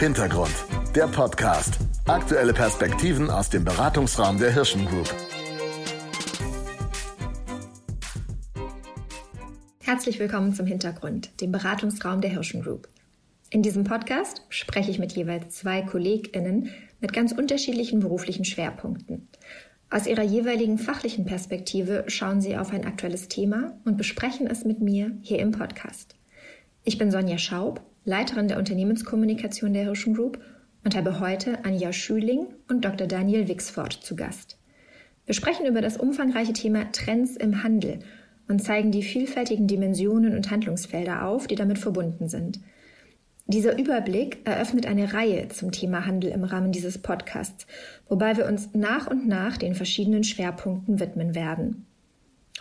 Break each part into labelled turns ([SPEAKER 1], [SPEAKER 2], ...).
[SPEAKER 1] Hintergrund, der Podcast. Aktuelle Perspektiven aus dem Beratungsraum der Hirschen Group.
[SPEAKER 2] Herzlich willkommen zum Hintergrund, dem Beratungsraum der Hirschen Group. In diesem Podcast spreche ich mit jeweils zwei KollegInnen mit ganz unterschiedlichen beruflichen Schwerpunkten. Aus ihrer jeweiligen fachlichen Perspektive schauen sie auf ein aktuelles Thema und besprechen es mit mir hier im Podcast. Ich bin Sonja Schaub, Leiterin der Unternehmenskommunikation der Hirschen Group und habe heute Anja Schüling und Dr. Daniel Wixford zu Gast. Wir sprechen über das umfangreiche Thema Trends im Handel und zeigen die vielfältigen Dimensionen und Handlungsfelder auf, die damit verbunden sind – dieser Überblick eröffnet eine Reihe zum Thema Handel im Rahmen dieses Podcasts, wobei wir uns nach und nach den verschiedenen Schwerpunkten widmen werden.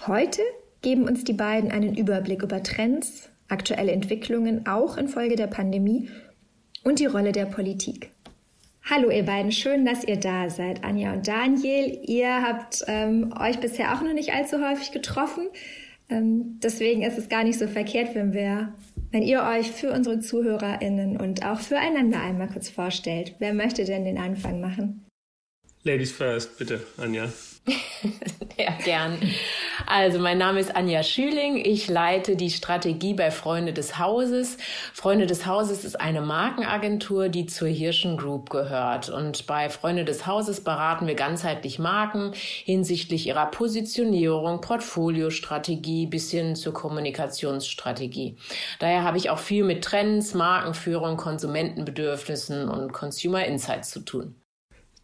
[SPEAKER 2] Heute geben uns die beiden einen Überblick über Trends, aktuelle Entwicklungen auch infolge der Pandemie und die Rolle der Politik. Hallo ihr beiden, schön, dass ihr da seid, Anja und Daniel. Ihr habt ähm, euch bisher auch noch nicht allzu häufig getroffen. Ähm, deswegen ist es gar nicht so verkehrt, wenn wir wenn ihr euch für unsere ZuhörerInnen und auch füreinander einmal kurz vorstellt. Wer möchte denn den Anfang machen?
[SPEAKER 3] Ladies first, bitte, Anja.
[SPEAKER 4] ja, gern. Also, mein Name ist Anja Schüling. Ich leite die Strategie bei Freunde des Hauses. Freunde des Hauses ist eine Markenagentur, die zur Hirschen Group gehört. Und bei Freunde des Hauses beraten wir ganzheitlich Marken hinsichtlich ihrer Positionierung, Portfoliostrategie bis hin zur Kommunikationsstrategie. Daher habe ich auch viel mit Trends, Markenführung, Konsumentenbedürfnissen und Consumer Insights zu tun.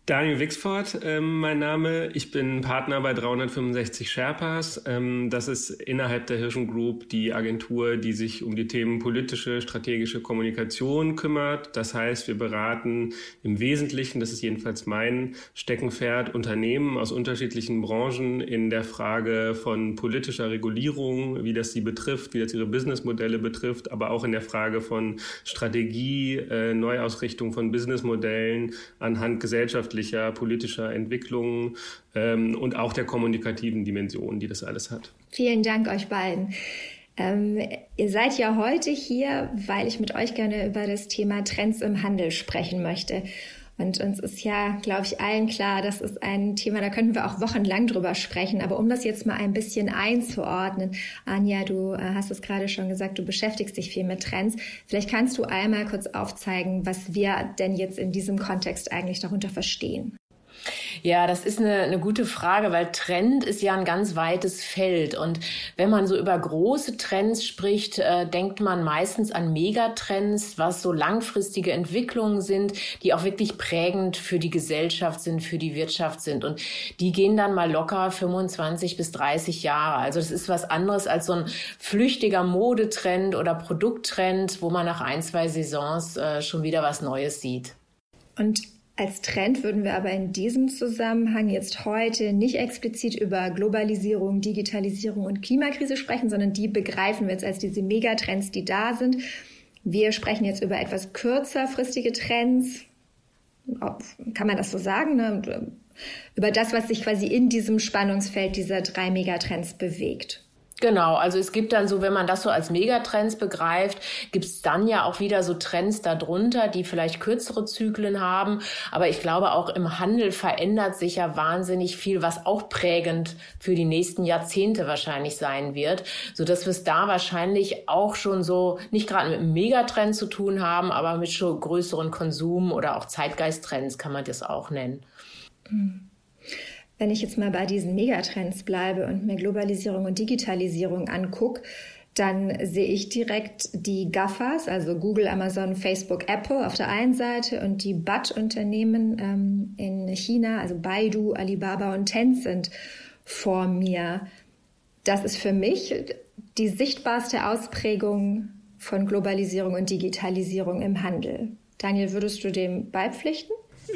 [SPEAKER 3] Daniel Wixford, ähm, mein Name. Ich bin Partner bei 365 Sherpas. Ähm, das ist innerhalb der Hirschen Group die Agentur, die sich um die Themen politische, strategische Kommunikation kümmert. Das heißt, wir beraten im Wesentlichen, das ist jedenfalls mein Steckenpferd, Unternehmen aus unterschiedlichen Branchen in der Frage von politischer Regulierung, wie das sie betrifft, wie das ihre Businessmodelle betrifft, aber auch in der Frage von Strategie, äh, Neuausrichtung von Businessmodellen anhand gesellschaftlicher gesellschaftlicher, politischer Entwicklungen ähm, und auch der kommunikativen Dimension, die das alles hat.
[SPEAKER 2] Vielen Dank euch beiden. Ähm, ihr seid ja heute hier, weil ich mit euch gerne über das Thema Trends im Handel sprechen möchte. Und uns ist ja, glaube ich, allen klar, das ist ein Thema, da könnten wir auch wochenlang drüber sprechen. Aber um das jetzt mal ein bisschen einzuordnen, Anja, du äh, hast es gerade schon gesagt, du beschäftigst dich viel mit Trends. Vielleicht kannst du einmal kurz aufzeigen, was wir denn jetzt in diesem Kontext eigentlich darunter verstehen.
[SPEAKER 4] Ja, das ist eine, eine gute Frage, weil Trend ist ja ein ganz weites Feld. Und wenn man so über große Trends spricht, äh, denkt man meistens an Megatrends, was so langfristige Entwicklungen sind, die auch wirklich prägend für die Gesellschaft sind, für die Wirtschaft sind. Und die gehen dann mal locker 25 bis 30 Jahre. Also das ist was anderes als so ein flüchtiger Modetrend oder Produkttrend, wo man nach ein, zwei Saisons äh, schon wieder was Neues sieht.
[SPEAKER 2] Und als Trend würden wir aber in diesem Zusammenhang jetzt heute nicht explizit über Globalisierung, Digitalisierung und Klimakrise sprechen, sondern die begreifen wir jetzt als diese Megatrends, die da sind. Wir sprechen jetzt über etwas kürzerfristige Trends. Kann man das so sagen? Ne? Über das, was sich quasi in diesem Spannungsfeld dieser drei Megatrends bewegt.
[SPEAKER 4] Genau, also es gibt dann so, wenn man das so als Megatrends begreift, gibt es dann ja auch wieder so Trends darunter, die vielleicht kürzere Zyklen haben. Aber ich glaube, auch im Handel verändert sich ja wahnsinnig viel, was auch prägend für die nächsten Jahrzehnte wahrscheinlich sein wird, so dass wir es da wahrscheinlich auch schon so nicht gerade mit einem Megatrend zu tun haben, aber mit schon größeren Konsum- oder auch Zeitgeisttrends kann man das auch nennen.
[SPEAKER 2] Mhm. Wenn ich jetzt mal bei diesen Megatrends bleibe und mir Globalisierung und Digitalisierung angucke, dann sehe ich direkt die GAFAs, also Google, Amazon, Facebook, Apple auf der einen Seite und die BAT-Unternehmen ähm, in China, also Baidu, Alibaba und Tencent vor mir. Das ist für mich die sichtbarste Ausprägung von Globalisierung und Digitalisierung im Handel. Daniel, würdest du dem beipflichten?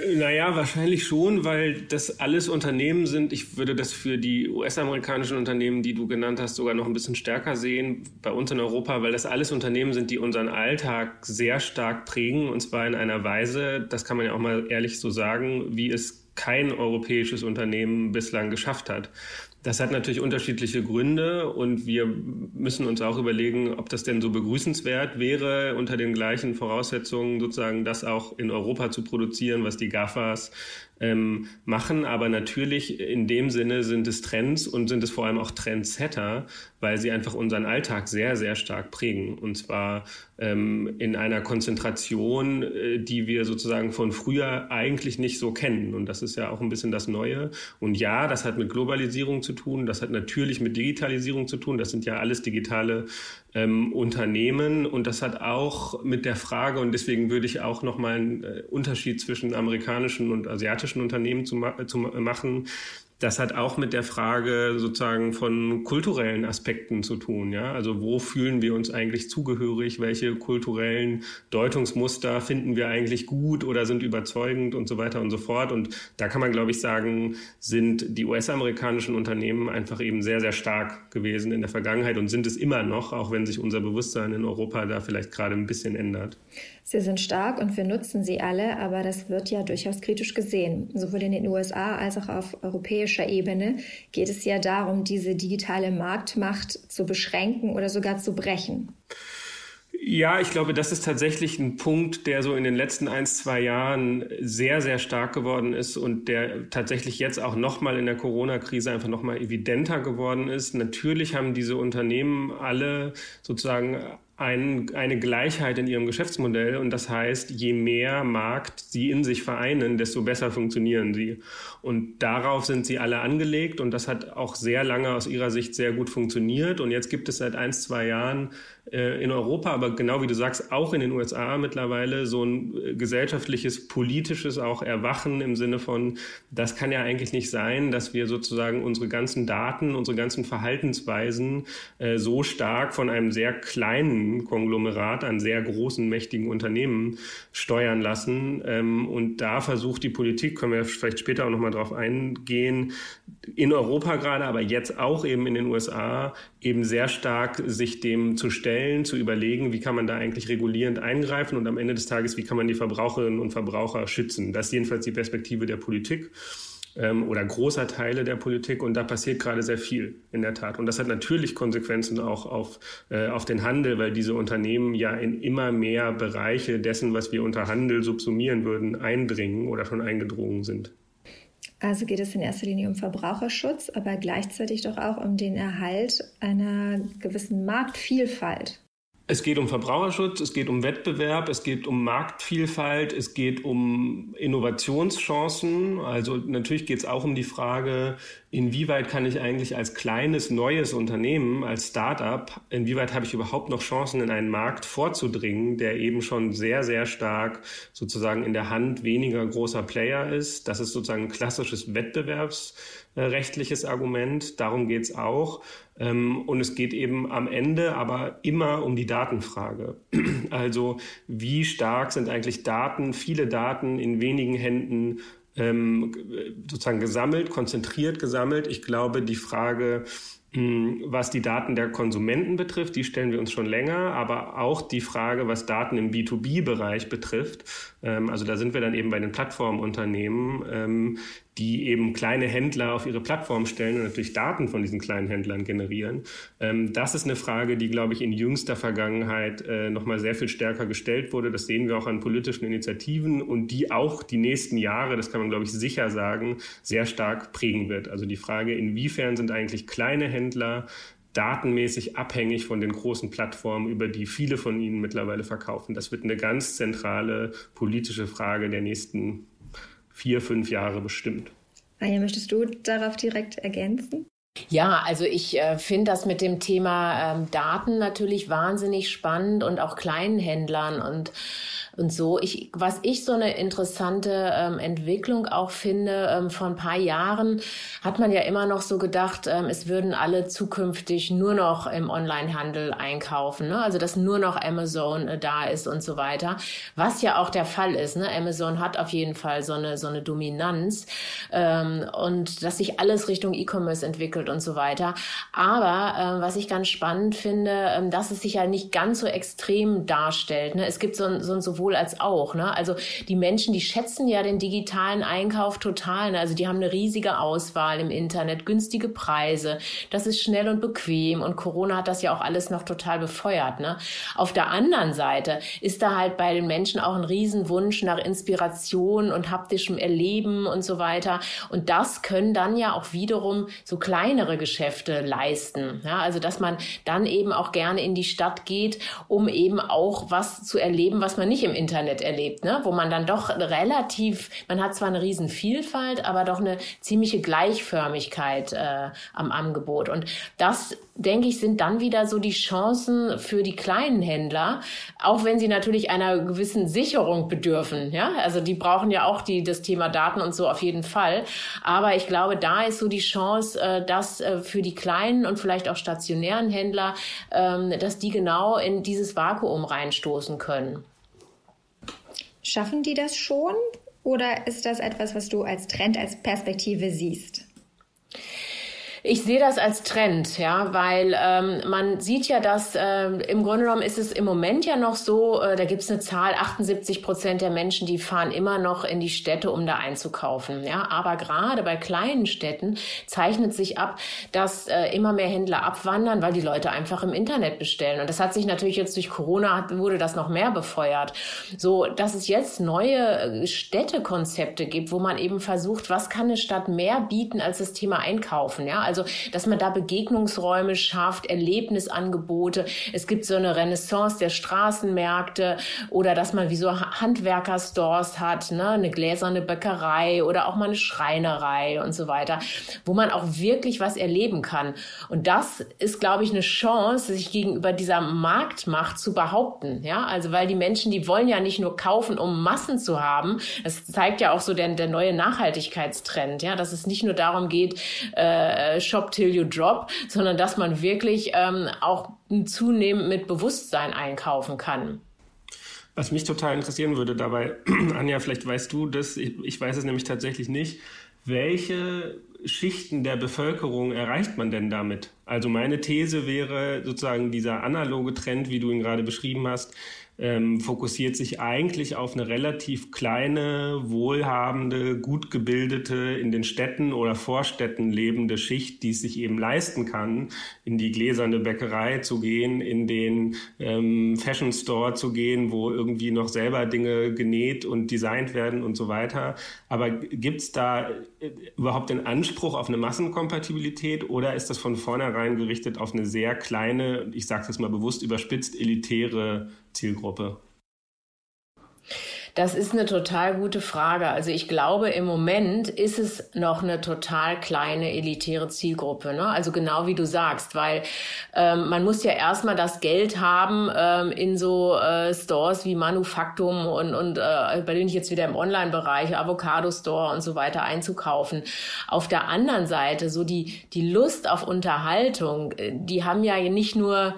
[SPEAKER 3] Naja, wahrscheinlich schon, weil das alles Unternehmen sind. Ich würde das für die US-amerikanischen Unternehmen, die du genannt hast, sogar noch ein bisschen stärker sehen bei uns in Europa, weil das alles Unternehmen sind, die unseren Alltag sehr stark prägen und zwar in einer Weise, das kann man ja auch mal ehrlich so sagen, wie es kein europäisches Unternehmen bislang geschafft hat. Das hat natürlich unterschiedliche Gründe und wir müssen uns auch überlegen, ob das denn so begrüßenswert wäre, unter den gleichen Voraussetzungen sozusagen das auch in Europa zu produzieren, was die GAFAs ähm, machen. Aber natürlich in dem Sinne sind es Trends und sind es vor allem auch Trendsetter, weil sie einfach unseren Alltag sehr, sehr stark prägen. Und zwar ähm, in einer Konzentration, äh, die wir sozusagen von früher eigentlich nicht so kennen. Und das ist ja auch ein bisschen das Neue. Und ja, das hat mit Globalisierung zu tun, das hat natürlich mit Digitalisierung zu tun. Das sind ja alles digitale ähm, Unternehmen. Und das hat auch mit der Frage, und deswegen würde ich auch nochmal einen äh, Unterschied zwischen amerikanischen und asiatischen Unternehmen zu, ma zu machen das hat auch mit der Frage sozusagen von kulturellen Aspekten zu tun. Ja? Also wo fühlen wir uns eigentlich zugehörig? Welche kulturellen Deutungsmuster finden wir eigentlich gut oder sind überzeugend und so weiter und so fort? Und da kann man, glaube ich, sagen, sind die US-amerikanischen Unternehmen einfach eben sehr, sehr stark gewesen in der Vergangenheit und sind es immer noch, auch wenn sich unser Bewusstsein in Europa da vielleicht gerade ein bisschen ändert.
[SPEAKER 2] Sie sind stark und wir nutzen sie alle, aber das wird ja durchaus kritisch gesehen. Sowohl in den USA als auch auf europäischer Ebene geht es ja darum, diese digitale Marktmacht zu beschränken oder sogar zu brechen.
[SPEAKER 3] Ja, ich glaube, das ist tatsächlich ein Punkt, der so in den letzten ein, zwei Jahren sehr, sehr stark geworden ist und der tatsächlich jetzt auch nochmal in der Corona-Krise einfach nochmal evidenter geworden ist. Natürlich haben diese Unternehmen alle sozusagen ein, eine Gleichheit in ihrem Geschäftsmodell und das heißt, je mehr Markt sie in sich vereinen, desto besser funktionieren sie. Und darauf sind sie alle angelegt und das hat auch sehr lange aus ihrer Sicht sehr gut funktioniert. Und jetzt gibt es seit ein, zwei Jahren in Europa, aber genau wie du sagst, auch in den USA mittlerweile so ein äh, gesellschaftliches, politisches auch Erwachen im Sinne von, das kann ja eigentlich nicht sein, dass wir sozusagen unsere ganzen Daten, unsere ganzen Verhaltensweisen äh, so stark von einem sehr kleinen Konglomerat an sehr großen, mächtigen Unternehmen steuern lassen. Ähm, und da versucht die Politik, können wir vielleicht später auch nochmal drauf eingehen, in Europa gerade, aber jetzt auch eben in den USA, eben sehr stark sich dem zu stellen, zu überlegen, wie kann man da eigentlich regulierend eingreifen und am Ende des Tages, wie kann man die Verbraucherinnen und Verbraucher schützen. Das ist jedenfalls die Perspektive der Politik ähm, oder großer Teile der Politik und da passiert gerade sehr viel in der Tat. Und das hat natürlich Konsequenzen auch auf, äh, auf den Handel, weil diese Unternehmen ja in immer mehr Bereiche dessen, was wir unter Handel subsumieren würden, eindringen oder schon eingedrungen sind.
[SPEAKER 2] Also geht es in erster Linie um Verbraucherschutz, aber gleichzeitig doch auch um den Erhalt einer gewissen Marktvielfalt.
[SPEAKER 3] Es geht um Verbraucherschutz, es geht um Wettbewerb, es geht um Marktvielfalt, es geht um Innovationschancen. Also natürlich geht es auch um die Frage, inwieweit kann ich eigentlich als kleines, neues Unternehmen, als Startup, inwieweit habe ich überhaupt noch Chancen, in einen Markt vorzudringen, der eben schon sehr, sehr stark sozusagen in der Hand weniger großer Player ist. Das ist sozusagen ein klassisches wettbewerbsrechtliches Argument. Darum geht es auch. Ähm, und es geht eben am Ende aber immer um die Datenfrage. Also wie stark sind eigentlich Daten, viele Daten in wenigen Händen ähm, sozusagen gesammelt, konzentriert gesammelt. Ich glaube, die Frage, hm, was die Daten der Konsumenten betrifft, die stellen wir uns schon länger, aber auch die Frage, was Daten im B2B-Bereich betrifft, ähm, also da sind wir dann eben bei den Plattformunternehmen, ähm, die eben kleine Händler auf ihre Plattform stellen und natürlich Daten von diesen kleinen Händlern generieren. Ähm, das ist eine Frage, die, glaube ich, in jüngster Vergangenheit äh, nochmal sehr viel stärker gestellt wurde. Das sehen wir auch an politischen Initiativen und die auch die nächsten Jahre, das kann man, glaube ich, sicher sagen, sehr stark prägen wird. Also die Frage, inwiefern sind eigentlich kleine Händler datenmäßig abhängig von den großen Plattformen, über die viele von ihnen mittlerweile verkaufen. Das wird eine ganz zentrale politische Frage der nächsten vier, fünf Jahre bestimmt.
[SPEAKER 2] Anja, möchtest du darauf direkt ergänzen?
[SPEAKER 4] Ja, also ich äh, finde das mit dem Thema ähm, Daten natürlich wahnsinnig spannend und auch kleinen Händlern und und so. Ich, was ich so eine interessante ähm, Entwicklung auch finde, ähm, vor ein paar Jahren hat man ja immer noch so gedacht, ähm, es würden alle zukünftig nur noch im Onlinehandel einkaufen, ne? also dass nur noch Amazon äh, da ist und so weiter, was ja auch der Fall ist. Ne? Amazon hat auf jeden Fall so eine, so eine Dominanz ähm, und dass sich alles Richtung E-Commerce entwickelt und so weiter. Aber äh, was ich ganz spannend finde, äh, dass es sich ja nicht ganz so extrem darstellt. Ne? Es gibt so, so ein sowohl sowohl als auch. Ne? Also die Menschen, die schätzen ja den digitalen Einkauf total. Ne? Also die haben eine riesige Auswahl im Internet, günstige Preise. Das ist schnell und bequem und Corona hat das ja auch alles noch total befeuert. Ne? Auf der anderen Seite ist da halt bei den Menschen auch ein Riesenwunsch nach Inspiration und haptischem Erleben und so weiter. Und das können dann ja auch wiederum so kleinere Geschäfte leisten. Ja, also dass man dann eben auch gerne in die Stadt geht, um eben auch was zu erleben, was man nicht im Internet erlebt, ne? wo man dann doch relativ, man hat zwar eine riesen Vielfalt, aber doch eine ziemliche Gleichförmigkeit äh, am Angebot. Und das denke ich, sind dann wieder so die Chancen für die kleinen Händler, auch wenn sie natürlich einer gewissen Sicherung bedürfen. Ja, also die brauchen ja auch die, das Thema Daten und so auf jeden Fall. Aber ich glaube, da ist so die Chance, äh, dass äh, für die kleinen und vielleicht auch stationären Händler, ähm, dass die genau in dieses Vakuum reinstoßen können.
[SPEAKER 2] Schaffen die das schon? Oder ist das etwas, was du als Trend, als Perspektive siehst?
[SPEAKER 4] Ich sehe das als Trend, ja, weil ähm, man sieht ja, dass äh, im Grunde genommen ist es im Moment ja noch so, äh, da gibt es eine Zahl, 78 Prozent der Menschen, die fahren immer noch in die Städte, um da einzukaufen. Ja, aber gerade bei kleinen Städten zeichnet sich ab, dass äh, immer mehr Händler abwandern, weil die Leute einfach im Internet bestellen. Und das hat sich natürlich jetzt durch Corona wurde das noch mehr befeuert. So, dass es jetzt neue äh, Städtekonzepte gibt, wo man eben versucht, was kann eine Stadt mehr bieten als das Thema Einkaufen. Ja, also, dass man da Begegnungsräume schafft, Erlebnisangebote. Es gibt so eine Renaissance der Straßenmärkte oder dass man wie so Handwerkerstores hat, ne, eine gläserne Bäckerei oder auch mal eine Schreinerei und so weiter, wo man auch wirklich was erleben kann. Und das ist, glaube ich, eine Chance, sich gegenüber dieser Marktmacht zu behaupten. Ja, also weil die Menschen, die wollen ja nicht nur kaufen, um Massen zu haben. Das zeigt ja auch so der, der neue Nachhaltigkeitstrend. Ja, dass es nicht nur darum geht, äh, Shop till you drop, sondern dass man wirklich ähm, auch zunehmend mit Bewusstsein einkaufen kann.
[SPEAKER 3] Was mich total interessieren würde dabei, Anja, vielleicht weißt du das, ich, ich weiß es nämlich tatsächlich nicht, welche Schichten der Bevölkerung erreicht man denn damit? Also meine These wäre sozusagen dieser analoge Trend, wie du ihn gerade beschrieben hast, ähm, fokussiert sich eigentlich auf eine relativ kleine, wohlhabende, gut gebildete, in den Städten oder Vorstädten lebende Schicht, die es sich eben leisten kann, in die gläserne Bäckerei zu gehen, in den ähm, Fashion Store zu gehen, wo irgendwie noch selber Dinge genäht und designt werden und so weiter. Aber gibt es da äh, überhaupt den Anspruch auf eine Massenkompatibilität oder ist das von vornherein gerichtet auf eine sehr kleine, ich sage es mal bewusst überspitzt, elitäre Zielgruppe?
[SPEAKER 4] Das ist eine total gute Frage. Also ich glaube, im Moment ist es noch eine total kleine elitäre Zielgruppe. Ne? Also genau wie du sagst, weil ähm, man muss ja erstmal das Geld haben, ähm, in so äh, Stores wie Manufaktum und, und äh, bei denen ich jetzt wieder im Online-Bereich, Avocado Store und so weiter einzukaufen. Auf der anderen Seite, so die, die Lust auf Unterhaltung, äh, die haben ja nicht nur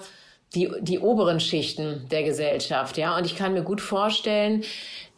[SPEAKER 4] die, die oberen Schichten der Gesellschaft, ja. Und ich kann mir gut vorstellen,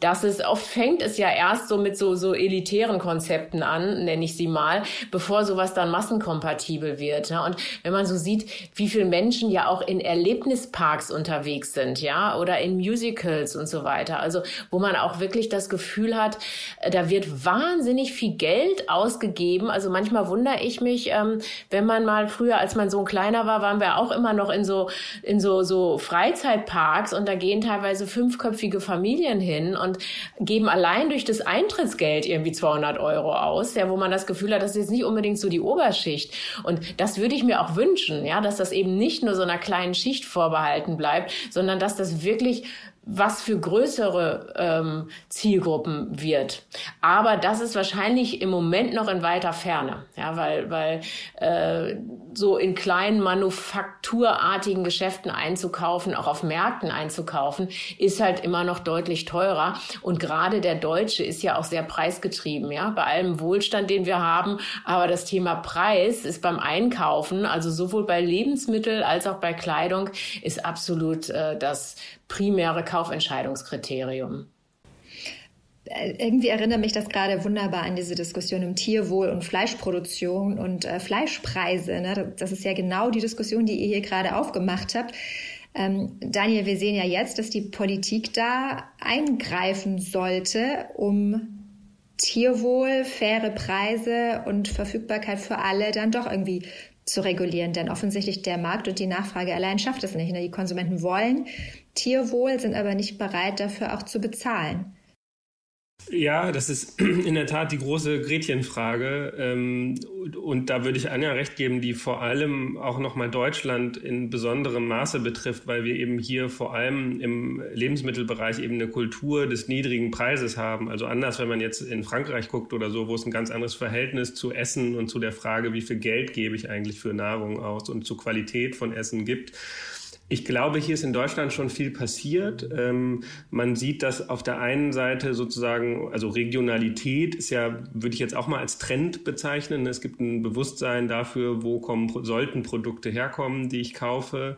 [SPEAKER 4] dass es oft fängt es ja erst so mit so, so elitären Konzepten an, nenne ich sie mal, bevor sowas dann massenkompatibel wird. Ja? Und wenn man so sieht, wie viele Menschen ja auch in Erlebnisparks unterwegs sind, ja, oder in Musicals und so weiter. Also, wo man auch wirklich das Gefühl hat, äh, da wird wahnsinnig viel Geld ausgegeben. Also manchmal wundere ich mich, ähm, wenn man mal früher, als man so ein kleiner war, waren wir auch immer noch in so, in so, so Freizeitparks und da gehen teilweise fünfköpfige Familien hin und geben allein durch das Eintrittsgeld irgendwie 200 Euro aus, ja, wo man das Gefühl hat, das ist jetzt nicht unbedingt so die Oberschicht. Und das würde ich mir auch wünschen, ja, dass das eben nicht nur so einer kleinen Schicht vorbehalten bleibt, sondern dass das wirklich was für größere ähm, Zielgruppen wird. Aber das ist wahrscheinlich im Moment noch in weiter Ferne, ja, weil, weil äh, so in kleinen manufakturartigen Geschäften einzukaufen, auch auf Märkten einzukaufen, ist halt immer noch deutlich teurer. Und gerade der Deutsche ist ja auch sehr preisgetrieben, ja, bei allem Wohlstand, den wir haben. Aber das Thema Preis ist beim Einkaufen, also sowohl bei Lebensmitteln als auch bei Kleidung, ist absolut äh, das primäre Kaufentscheidungskriterium.
[SPEAKER 2] Äh, irgendwie erinnert mich das gerade wunderbar an diese Diskussion um Tierwohl und Fleischproduktion und äh, Fleischpreise. Ne? Das ist ja genau die Diskussion, die ihr hier gerade aufgemacht habt. Ähm, Daniel, wir sehen ja jetzt, dass die Politik da eingreifen sollte, um Tierwohl, faire Preise und Verfügbarkeit für alle dann doch irgendwie zu regulieren. Denn offensichtlich der Markt und die Nachfrage allein schafft es nicht. Ne? Die Konsumenten wollen Tierwohl, sind aber nicht bereit dafür auch zu bezahlen.
[SPEAKER 3] Ja, das ist in der Tat die große Gretchenfrage. Ähm, und da würde ich Anja recht geben, die vor allem auch nochmal Deutschland in besonderem Maße betrifft, weil wir eben hier vor allem im Lebensmittelbereich eben eine Kultur des niedrigen Preises haben. Also anders, wenn man jetzt in Frankreich guckt oder so, wo es ein ganz anderes Verhältnis zu Essen und zu der Frage, wie viel Geld gebe ich eigentlich für Nahrung aus und zur Qualität von Essen gibt. Ich glaube, hier ist in Deutschland schon viel passiert. Ähm, man sieht, dass auf der einen Seite sozusagen, also Regionalität ist ja, würde ich jetzt auch mal als Trend bezeichnen. Es gibt ein Bewusstsein dafür, wo kommen, sollten Produkte herkommen, die ich kaufe.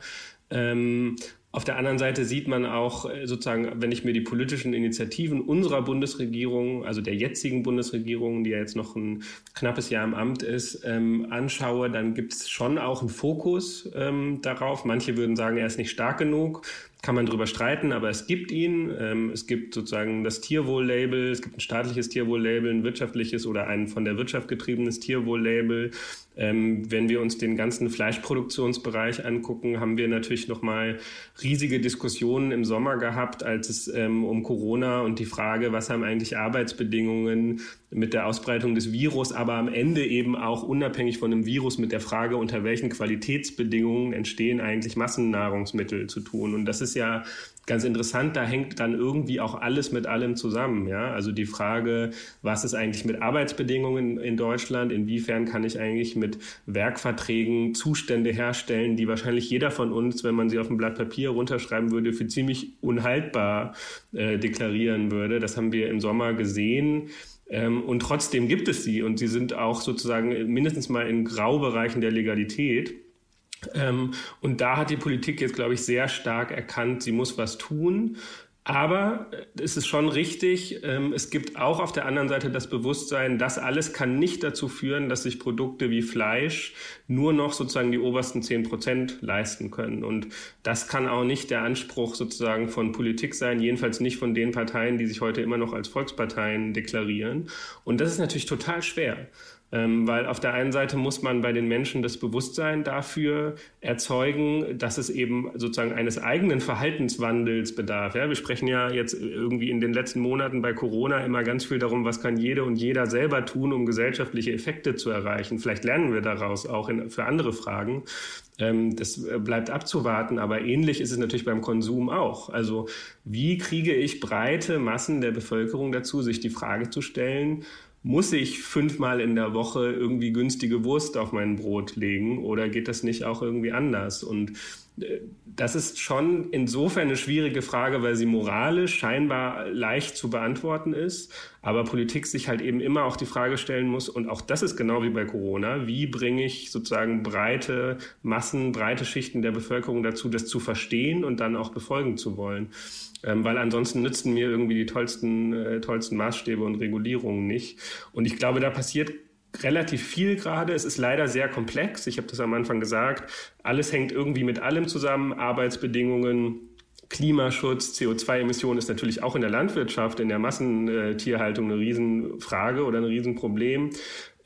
[SPEAKER 3] Ähm, auf der anderen Seite sieht man auch äh, sozusagen, wenn ich mir die politischen Initiativen unserer Bundesregierung, also der jetzigen Bundesregierung, die ja jetzt noch ein knappes Jahr im Amt ist, ähm, anschaue, dann gibt es schon auch einen Fokus ähm, darauf. Manche würden sagen, er ist nicht stark genug kann man drüber streiten, aber es gibt ihn. Ähm, es gibt sozusagen das Tierwohl-Label, es gibt ein staatliches Tierwohl-Label, ein wirtschaftliches oder ein von der Wirtschaft getriebenes Tierwohl-Label. Ähm, wenn wir uns den ganzen Fleischproduktionsbereich angucken, haben wir natürlich nochmal riesige Diskussionen im Sommer gehabt, als es ähm, um Corona und die Frage, was haben eigentlich Arbeitsbedingungen mit der Ausbreitung des Virus, aber am Ende eben auch unabhängig von dem Virus mit der Frage, unter welchen Qualitätsbedingungen entstehen eigentlich Massennahrungsmittel zu tun. Und das ist ja ganz interessant, da hängt dann irgendwie auch alles mit allem zusammen. Ja? Also die Frage, was ist eigentlich mit Arbeitsbedingungen in Deutschland? Inwiefern kann ich eigentlich mit Werkverträgen Zustände herstellen, die wahrscheinlich jeder von uns, wenn man sie auf ein Blatt Papier runterschreiben würde, für ziemlich unhaltbar äh, deklarieren würde. Das haben wir im Sommer gesehen. Ähm, und trotzdem gibt es sie und sie sind auch sozusagen mindestens mal in Graubereichen der Legalität. Ähm, und da hat die Politik jetzt, glaube ich, sehr stark erkannt, sie muss was tun. Aber äh, es ist schon richtig, ähm, es gibt auch auf der anderen Seite das Bewusstsein, das alles kann nicht dazu führen, dass sich Produkte wie Fleisch nur noch sozusagen die obersten zehn Prozent leisten können. Und das kann auch nicht der Anspruch sozusagen von Politik sein, jedenfalls nicht von den Parteien, die sich heute immer noch als Volksparteien deklarieren. Und das ist natürlich total schwer. Ähm, weil auf der einen Seite muss man bei den Menschen das Bewusstsein dafür erzeugen, dass es eben sozusagen eines eigenen Verhaltenswandels bedarf. Ja, wir sprechen ja jetzt irgendwie in den letzten Monaten bei Corona immer ganz viel darum, was kann jede und jeder selber tun, um gesellschaftliche Effekte zu erreichen. Vielleicht lernen wir daraus auch in, für andere Fragen. Ähm, das bleibt abzuwarten, aber ähnlich ist es natürlich beim Konsum auch. Also wie kriege ich breite Massen der Bevölkerung dazu, sich die Frage zu stellen, muss ich fünfmal in der Woche irgendwie günstige Wurst auf mein Brot legen oder geht das nicht auch irgendwie anders? Und äh, das ist schon insofern eine schwierige Frage, weil sie moralisch scheinbar leicht zu beantworten ist, aber Politik sich halt eben immer auch die Frage stellen muss, und auch das ist genau wie bei Corona, wie bringe ich sozusagen breite Massen, breite Schichten der Bevölkerung dazu, das zu verstehen und dann auch befolgen zu wollen ähm, weil ansonsten nützen mir irgendwie die tollsten, äh, tollsten Maßstäbe und Regulierungen nicht. Und ich glaube, da passiert relativ viel gerade. Es ist leider sehr komplex. Ich habe das am Anfang gesagt. Alles hängt irgendwie mit allem zusammen. Arbeitsbedingungen, Klimaschutz, CO2-Emissionen ist natürlich auch in der Landwirtschaft, in der Massentierhaltung eine Riesenfrage oder ein Riesenproblem.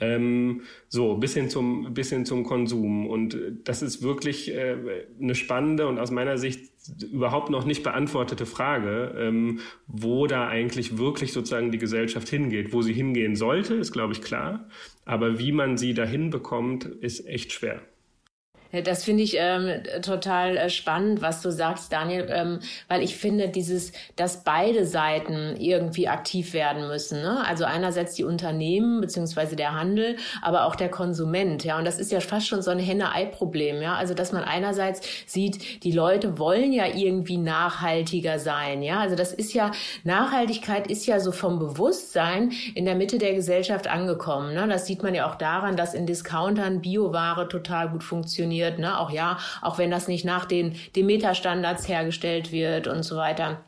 [SPEAKER 3] Ähm, so, bis hin zum, bis hin zum Konsum. Und das ist wirklich äh, eine spannende und aus meiner Sicht überhaupt noch nicht beantwortete Frage, ähm, wo da eigentlich wirklich sozusagen die Gesellschaft hingeht. Wo sie hingehen sollte, ist, glaube ich, klar. Aber wie man sie dahin bekommt, ist echt schwer.
[SPEAKER 4] Das finde ich ähm, total äh, spannend, was du sagst, Daniel, ähm, weil ich finde, dieses, dass beide Seiten irgendwie aktiv werden müssen. Ne? Also einerseits die Unternehmen beziehungsweise der Handel, aber auch der Konsument. Ja, und das ist ja fast schon so ein Henne-Ei-Problem. Ja, also dass man einerseits sieht, die Leute wollen ja irgendwie nachhaltiger sein. Ja, also das ist ja Nachhaltigkeit ist ja so vom Bewusstsein in der Mitte der Gesellschaft angekommen. Ne? Das sieht man ja auch daran, dass in Discountern Bioware total gut funktioniert funktioniert, ne? Auch ja, auch wenn das nicht nach den Demeter-Standards hergestellt wird und so weiter.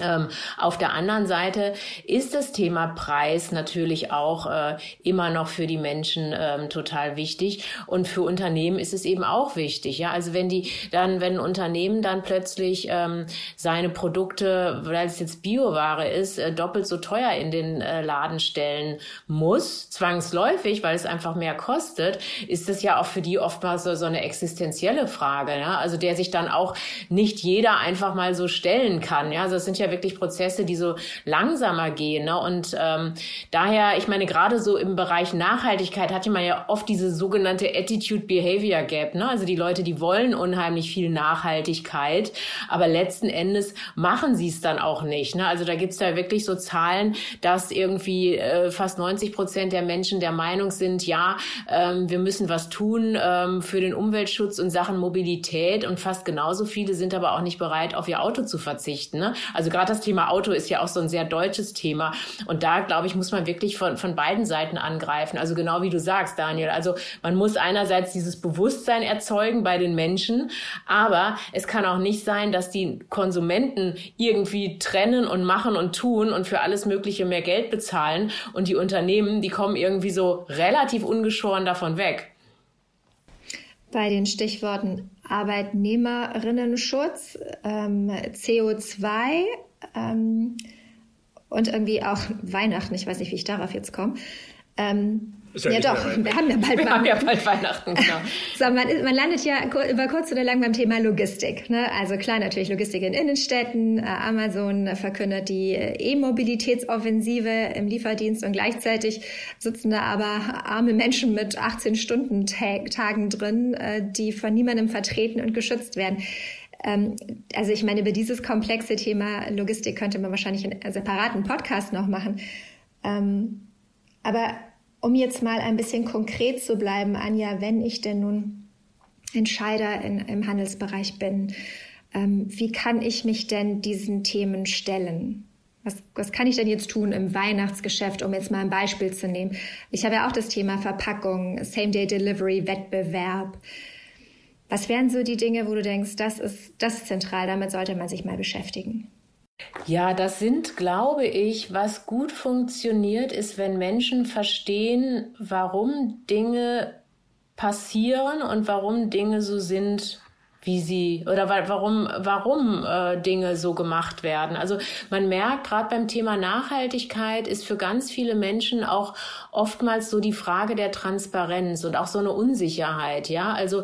[SPEAKER 4] Ähm, auf der anderen Seite ist das Thema Preis natürlich auch äh, immer noch für die Menschen ähm, total wichtig und für Unternehmen ist es eben auch wichtig. Ja, also wenn die dann, wenn ein Unternehmen dann plötzlich ähm, seine Produkte, weil es jetzt Bioware ist, äh, doppelt so teuer in den äh, Laden stellen muss, zwangsläufig, weil es einfach mehr kostet, ist das ja auch für die oftmals so, so eine existenzielle Frage. Ja, also der sich dann auch nicht jeder einfach mal so stellen kann. Ja, also es sind ja wirklich Prozesse, die so langsamer gehen. Ne? Und ähm, daher, ich meine, gerade so im Bereich Nachhaltigkeit hatte man ja oft diese sogenannte Attitude-Behavior Gap. Ne? Also die Leute, die wollen unheimlich viel Nachhaltigkeit, aber letzten Endes machen sie es dann auch nicht. Ne? Also da gibt's da wirklich so Zahlen, dass irgendwie äh, fast 90 Prozent der Menschen der Meinung sind, ja, ähm, wir müssen was tun ähm, für den Umweltschutz und Sachen Mobilität und fast genauso viele sind aber auch nicht bereit, auf ihr Auto zu verzichten. Ne? Also gerade das Thema Auto ist ja auch so ein sehr deutsches Thema. Und da, glaube ich, muss man wirklich von, von beiden Seiten angreifen. Also genau wie du sagst, Daniel. Also man muss einerseits dieses Bewusstsein erzeugen bei den Menschen, aber es kann auch nicht sein, dass die Konsumenten irgendwie trennen und machen und tun und für alles Mögliche mehr Geld bezahlen und die Unternehmen, die kommen irgendwie so relativ ungeschoren davon weg.
[SPEAKER 2] Bei den Stichworten Arbeitnehmerinnenschutz, ähm, CO2 ähm, und irgendwie auch Weihnachten. Ich weiß nicht, wie ich darauf jetzt komme. Ähm, ja, ja doch, wir haben ja bald,
[SPEAKER 4] wir haben ja bald Weihnachten, genau.
[SPEAKER 2] so, man, man landet ja über kurz oder lang beim Thema Logistik. Ne? Also klar, natürlich Logistik in Innenstädten. Äh, Amazon verkündet die äh, E-Mobilitätsoffensive im Lieferdienst und gleichzeitig sitzen da aber arme Menschen mit 18-Stunden-Tagen drin, äh, die von niemandem vertreten und geschützt werden ähm, also ich meine, über dieses komplexe Thema Logistik könnte man wahrscheinlich einen separaten Podcast noch machen. Ähm, aber um jetzt mal ein bisschen konkret zu bleiben, Anja, wenn ich denn nun Entscheider in, im Handelsbereich bin, ähm, wie kann ich mich denn diesen Themen stellen? Was, was kann ich denn jetzt tun im Weihnachtsgeschäft, um jetzt mal ein Beispiel zu nehmen? Ich habe ja auch das Thema Verpackung, Same-Day-Delivery, Wettbewerb. Was wären so die Dinge, wo du denkst, das ist, das ist zentral, damit sollte man sich mal beschäftigen?
[SPEAKER 4] Ja, das sind, glaube ich, was gut funktioniert, ist, wenn Menschen verstehen, warum Dinge passieren und warum Dinge so sind, wie sie oder warum warum äh, Dinge so gemacht werden. Also man merkt gerade beim Thema Nachhaltigkeit ist für ganz viele Menschen auch oftmals so die Frage der Transparenz und auch so eine Unsicherheit. Ja, also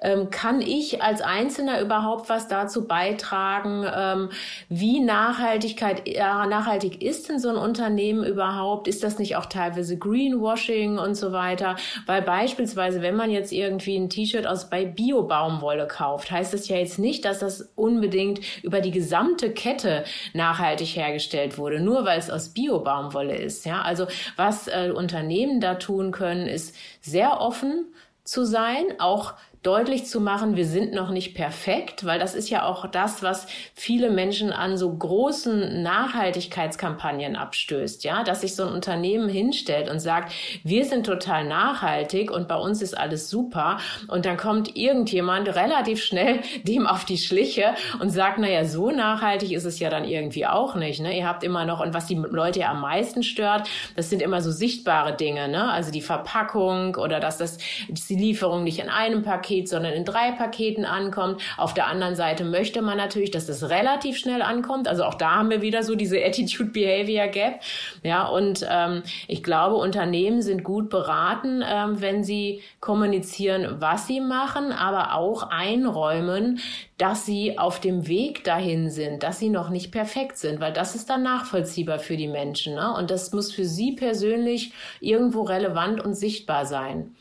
[SPEAKER 4] ähm, kann ich als Einzelner überhaupt was dazu beitragen, ähm, wie Nachhaltigkeit ja, nachhaltig ist denn so ein Unternehmen überhaupt? Ist das nicht auch teilweise Greenwashing und so weiter? Weil beispielsweise, wenn man jetzt irgendwie ein T-Shirt aus bei Bio-Baumwolle kauft einkauft, heißt das ja jetzt nicht, dass das unbedingt über die gesamte Kette nachhaltig hergestellt wurde, nur weil es aus Bio-Baumwolle ist. Ja, also was äh, Unternehmen da tun können, ist sehr offen zu sein, auch deutlich zu machen, wir sind noch nicht perfekt, weil das ist ja auch das, was viele Menschen an so großen Nachhaltigkeitskampagnen abstößt, ja, dass sich so ein Unternehmen hinstellt und sagt, wir sind total nachhaltig und bei uns ist alles super und dann kommt irgendjemand relativ schnell dem auf die Schliche und sagt, na ja, so nachhaltig ist es ja dann irgendwie auch nicht, ne? Ihr habt immer noch und was die Leute ja am meisten stört, das sind immer so sichtbare Dinge, ne? Also die Verpackung oder dass das die Lieferung nicht in einem Paket Paket, sondern in drei Paketen ankommt. Auf der anderen Seite möchte man natürlich, dass das relativ schnell ankommt. Also auch da haben wir wieder so diese Attitude Behavior Gap. Ja, und ähm, ich glaube, Unternehmen sind gut beraten, ähm, wenn sie kommunizieren, was sie machen, aber auch einräumen, dass sie auf dem Weg dahin sind, dass sie noch nicht perfekt sind, weil das ist dann nachvollziehbar für die Menschen. Ne? Und das muss für sie persönlich irgendwo relevant und sichtbar sein.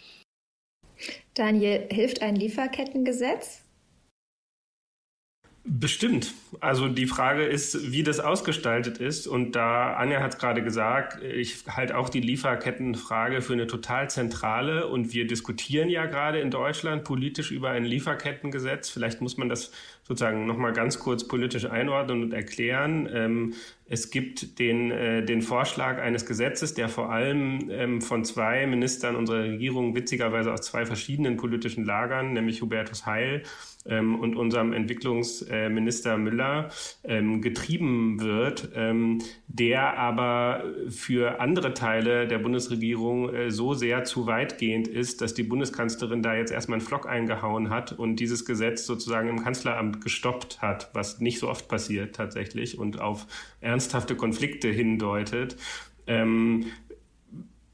[SPEAKER 2] Daniel, hilft ein Lieferkettengesetz?
[SPEAKER 3] Bestimmt. Also die Frage ist, wie das ausgestaltet ist. Und da Anja hat es gerade gesagt, ich halte auch die Lieferkettenfrage für eine total zentrale. Und wir diskutieren ja gerade in Deutschland politisch über ein Lieferkettengesetz. Vielleicht muss man das sozusagen nochmal ganz kurz politisch einordnen und erklären. Ähm, Es gibt den, äh, den Vorschlag eines Gesetzes, der vor allem ähm, von zwei Ministern unserer Regierung, witzigerweise aus zwei verschiedenen politischen Lagern, nämlich Hubertus Heil ähm, und unserem Entwicklungsminister Müller ähm, getrieben wird, ähm, der aber für andere Teile der Bundesregierung äh, so sehr zu weitgehend ist, dass die Bundeskanzlerin da jetzt erstmal einen Flock eingehauen hat und dieses Gesetz sozusagen im Kanzleramt gestoppt hat, was nicht so oft passiert tatsächlich und auf ernsthafte Konflikte hindeutet. Ähm,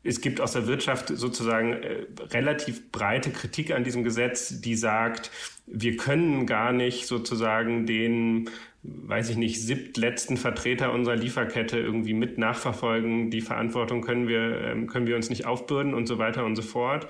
[SPEAKER 3] es gibt aus der Wirtschaft sozusagen äh, relativ breite Kritik an diesem Gesetz, die sagt, wir können gar nicht sozusagen den, weiß ich nicht, siebtletzten Vertreter unserer Lieferkette irgendwie mit nachverfolgen. Die Verantwortung können wir, ähm, können wir uns nicht aufbürden und so weiter und so fort.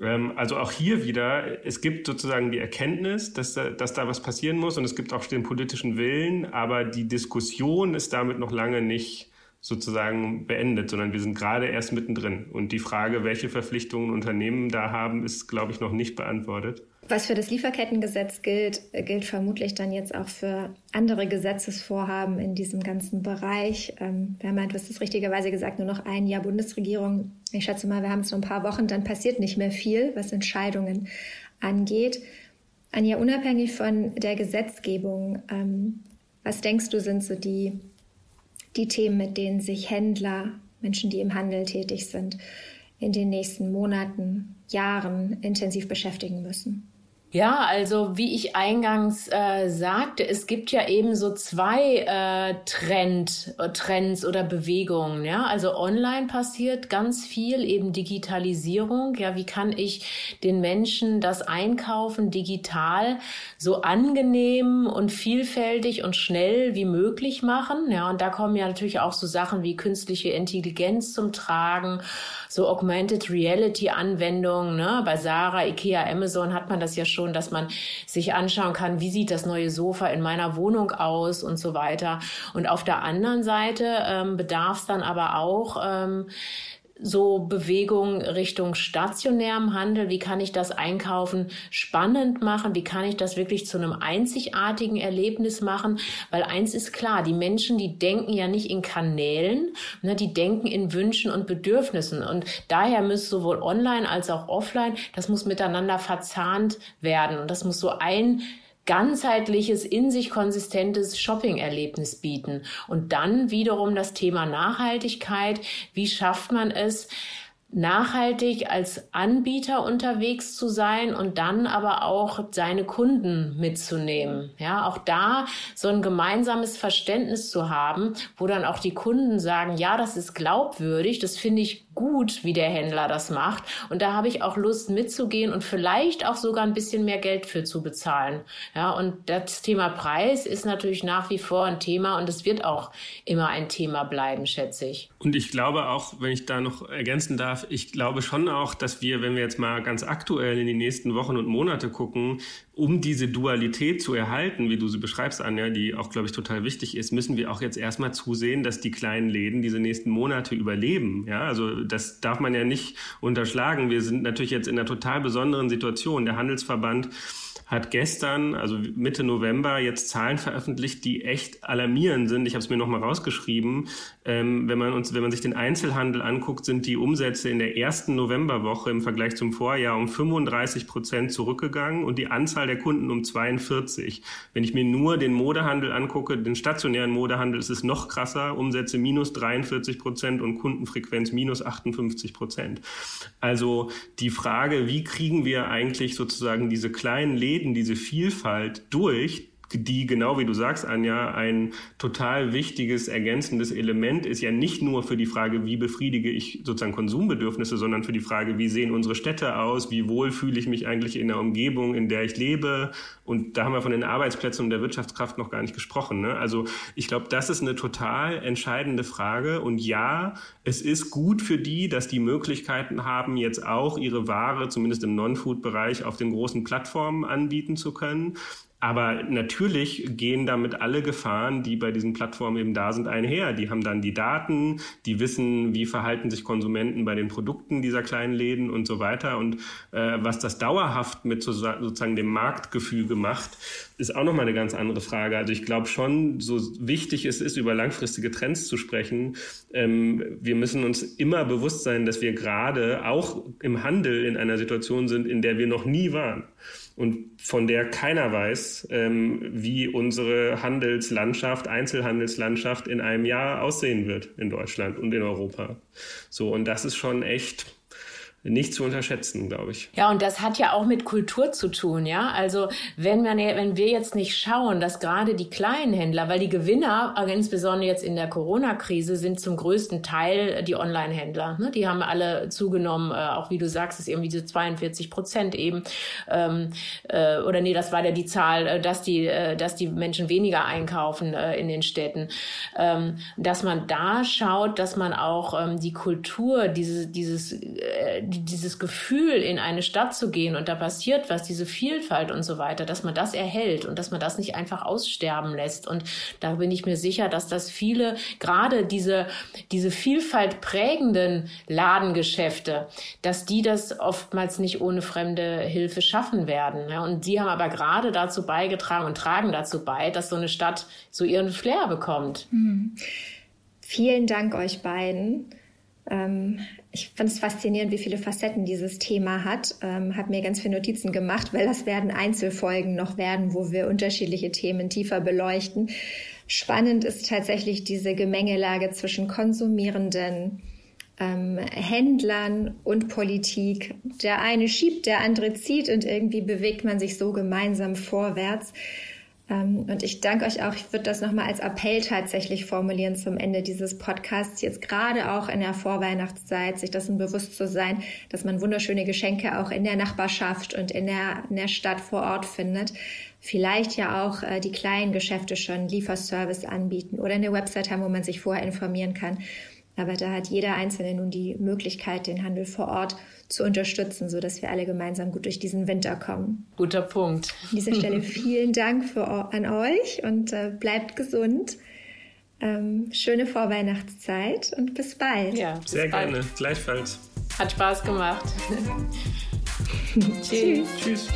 [SPEAKER 3] Ähm, also auch hier wieder, es gibt sozusagen die Erkenntnis, dass da, dass da was passieren muss und es gibt auch den politischen Willen, aber die Diskussion ist damit noch lange nicht sozusagen beendet, sondern wir sind gerade erst mittendrin. Und die Frage, welche Verpflichtungen Unternehmen da haben, ist, glaube ich, noch nicht beantwortet.
[SPEAKER 2] Was für das Lieferkettengesetz gilt, gilt vermutlich dann jetzt auch für andere Gesetzesvorhaben in diesem ganzen Bereich. Ähm, wir haben halt, was ist richtigerweise gesagt, nur noch ein Jahr Bundesregierung. Ich schätze mal, wir haben jetzt noch ein paar Wochen, dann passiert nicht mehr viel, was Entscheidungen angeht. Anja, unabhängig von der Gesetzgebung, ähm, was denkst du, sind so die die Themen, mit denen sich Händler, Menschen, die im Handel tätig sind, in den nächsten Monaten, Jahren intensiv beschäftigen müssen.
[SPEAKER 4] Ja, also wie ich eingangs äh, sagte, es gibt ja eben so zwei äh, Trend, äh, Trends oder Bewegungen. Ja, also online passiert ganz viel, eben Digitalisierung. Ja, wie kann ich den Menschen das Einkaufen digital so angenehm und vielfältig und schnell wie möglich machen? Ja, und da kommen ja natürlich auch so Sachen wie künstliche Intelligenz zum Tragen, so Augmented Reality Anwendungen. Ne? Bei Sarah, Ikea, Amazon hat man das ja schon schon, dass man sich anschauen kann, wie sieht das neue Sofa in meiner Wohnung aus und so weiter. Und auf der anderen Seite ähm, bedarf es dann aber auch ähm, so Bewegung Richtung stationärem Handel? Wie kann ich das Einkaufen spannend machen? Wie kann ich das wirklich zu einem einzigartigen Erlebnis machen? Weil eins ist klar, die Menschen, die denken ja nicht in Kanälen, ne, die denken in Wünschen und Bedürfnissen. Und daher muss sowohl online als auch offline, das muss miteinander verzahnt werden. Und das muss so ein ganzheitliches, in sich konsistentes Shopping-Erlebnis bieten. Und dann wiederum das Thema Nachhaltigkeit. Wie schafft man es, nachhaltig als Anbieter unterwegs zu sein und dann aber auch seine Kunden mitzunehmen. Ja, auch da so ein gemeinsames Verständnis zu haben, wo dann auch die Kunden sagen, ja, das ist glaubwürdig, das finde ich gut, wie der Händler das macht. Und da habe ich auch Lust mitzugehen und vielleicht auch sogar ein bisschen mehr Geld für zu bezahlen. Ja, und das Thema Preis ist natürlich nach wie vor ein Thema und es wird auch immer ein Thema bleiben, schätze ich.
[SPEAKER 3] Und ich glaube auch, wenn ich da noch ergänzen darf, ich glaube schon auch, dass wir, wenn wir jetzt mal ganz aktuell in die nächsten Wochen und Monate gucken, um diese Dualität zu erhalten, wie du sie beschreibst, Anja, die auch, glaube ich, total wichtig ist, müssen wir auch jetzt erstmal zusehen, dass die kleinen Läden diese nächsten Monate überleben. Ja, also das darf man ja nicht unterschlagen. Wir sind natürlich jetzt in einer total besonderen Situation. Der Handelsverband hat gestern, also Mitte November, jetzt Zahlen veröffentlicht, die echt alarmierend sind. Ich habe es mir nochmal rausgeschrieben. Ähm, wenn man uns, wenn man sich den Einzelhandel anguckt, sind die Umsätze in der ersten Novemberwoche im Vergleich zum Vorjahr um 35 Prozent zurückgegangen und die Anzahl der Kunden um 42. Wenn ich mir nur den Modehandel angucke, den stationären Modehandel, ist es noch krasser. Umsätze minus 43 Prozent und Kundenfrequenz minus 58 Prozent. Also die Frage, wie kriegen wir eigentlich sozusagen diese kleinen Läden Läden diese Vielfalt durch, die, genau wie du sagst, Anja, ein total wichtiges, ergänzendes Element ist ja nicht nur für die Frage, wie befriedige ich sozusagen Konsumbedürfnisse, sondern für die Frage, wie sehen unsere Städte aus, wie wohl fühle ich mich eigentlich in der Umgebung, in der ich lebe. Und da haben wir von den Arbeitsplätzen und der Wirtschaftskraft noch gar nicht gesprochen. Ne? Also ich glaube, das ist eine total entscheidende Frage. Und ja, es ist gut für die, dass die Möglichkeiten haben, jetzt auch ihre Ware, zumindest im Non-Food-Bereich, auf den großen Plattformen anbieten zu können. Aber natürlich gehen damit alle Gefahren, die bei diesen Plattformen eben da sind, einher. Die haben dann die Daten, die wissen, wie verhalten sich Konsumenten bei den Produkten dieser kleinen Läden und so weiter. Und äh, was das dauerhaft mit sozusagen dem Marktgefüge macht, ist auch nochmal eine ganz andere Frage. Also ich glaube schon, so wichtig es ist, über langfristige Trends zu sprechen, ähm, wir müssen uns immer bewusst sein, dass wir gerade auch im Handel in einer Situation sind, in der wir noch nie waren und von der keiner weiß, ähm, wie unsere Handelslandschaft, Einzelhandelslandschaft in einem Jahr aussehen wird in Deutschland und in Europa. So, und das ist schon echt nicht zu unterschätzen, glaube ich.
[SPEAKER 4] Ja, und das hat ja auch mit Kultur zu tun, ja. Also wenn man, wenn wir jetzt nicht schauen, dass gerade die kleinen Händler, weil die Gewinner, insbesondere jetzt in der Corona-Krise, sind zum größten Teil die Online-Händler. Ne? Die haben alle zugenommen, äh, auch wie du sagst, ist irgendwie diese 42 Prozent eben. Ähm, äh, oder nee, das war ja die Zahl, äh, dass die, äh, dass die Menschen weniger einkaufen äh, in den Städten. Ähm, dass man da schaut, dass man auch ähm, die Kultur, diese, dieses äh, dieses Gefühl, in eine Stadt zu gehen und da passiert was, diese Vielfalt und so weiter, dass man das erhält und dass man das nicht einfach aussterben lässt. Und da bin ich mir sicher, dass das viele, gerade diese, diese Vielfalt prägenden Ladengeschäfte, dass die das oftmals nicht ohne fremde Hilfe schaffen werden. Und sie haben aber gerade dazu beigetragen und tragen dazu bei, dass so eine Stadt so ihren Flair bekommt. Mhm.
[SPEAKER 2] Vielen Dank euch beiden. Ähm, ich fand es faszinierend, wie viele Facetten dieses Thema hat. Ähm, habe mir ganz viele Notizen gemacht, weil das werden Einzelfolgen noch werden, wo wir unterschiedliche Themen tiefer beleuchten. Spannend ist tatsächlich diese Gemengelage zwischen Konsumierenden, ähm, Händlern und Politik. Der eine schiebt, der andere zieht und irgendwie bewegt man sich so gemeinsam vorwärts. Ähm, und ich danke euch auch. Ich würde das nochmal als Appell tatsächlich formulieren zum Ende dieses Podcasts. Jetzt gerade auch in der Vorweihnachtszeit, sich dessen bewusst zu sein, dass man wunderschöne Geschenke auch in der Nachbarschaft und in der, in der Stadt vor Ort findet. Vielleicht ja auch äh, die kleinen Geschäfte schon Lieferservice anbieten oder eine Website haben, wo man sich vorher informieren kann. Aber da hat jeder Einzelne nun die Möglichkeit, den Handel vor Ort zu unterstützen, so dass wir alle gemeinsam gut durch diesen Winter kommen.
[SPEAKER 4] Guter Punkt.
[SPEAKER 2] An dieser Stelle vielen Dank für, an euch und äh, bleibt gesund. Ähm, schöne Vorweihnachtszeit und bis bald.
[SPEAKER 3] Ja, bis sehr bald. gerne. Gleichfalls.
[SPEAKER 4] Hat Spaß gemacht.
[SPEAKER 2] Tschüss.
[SPEAKER 3] Tschüss.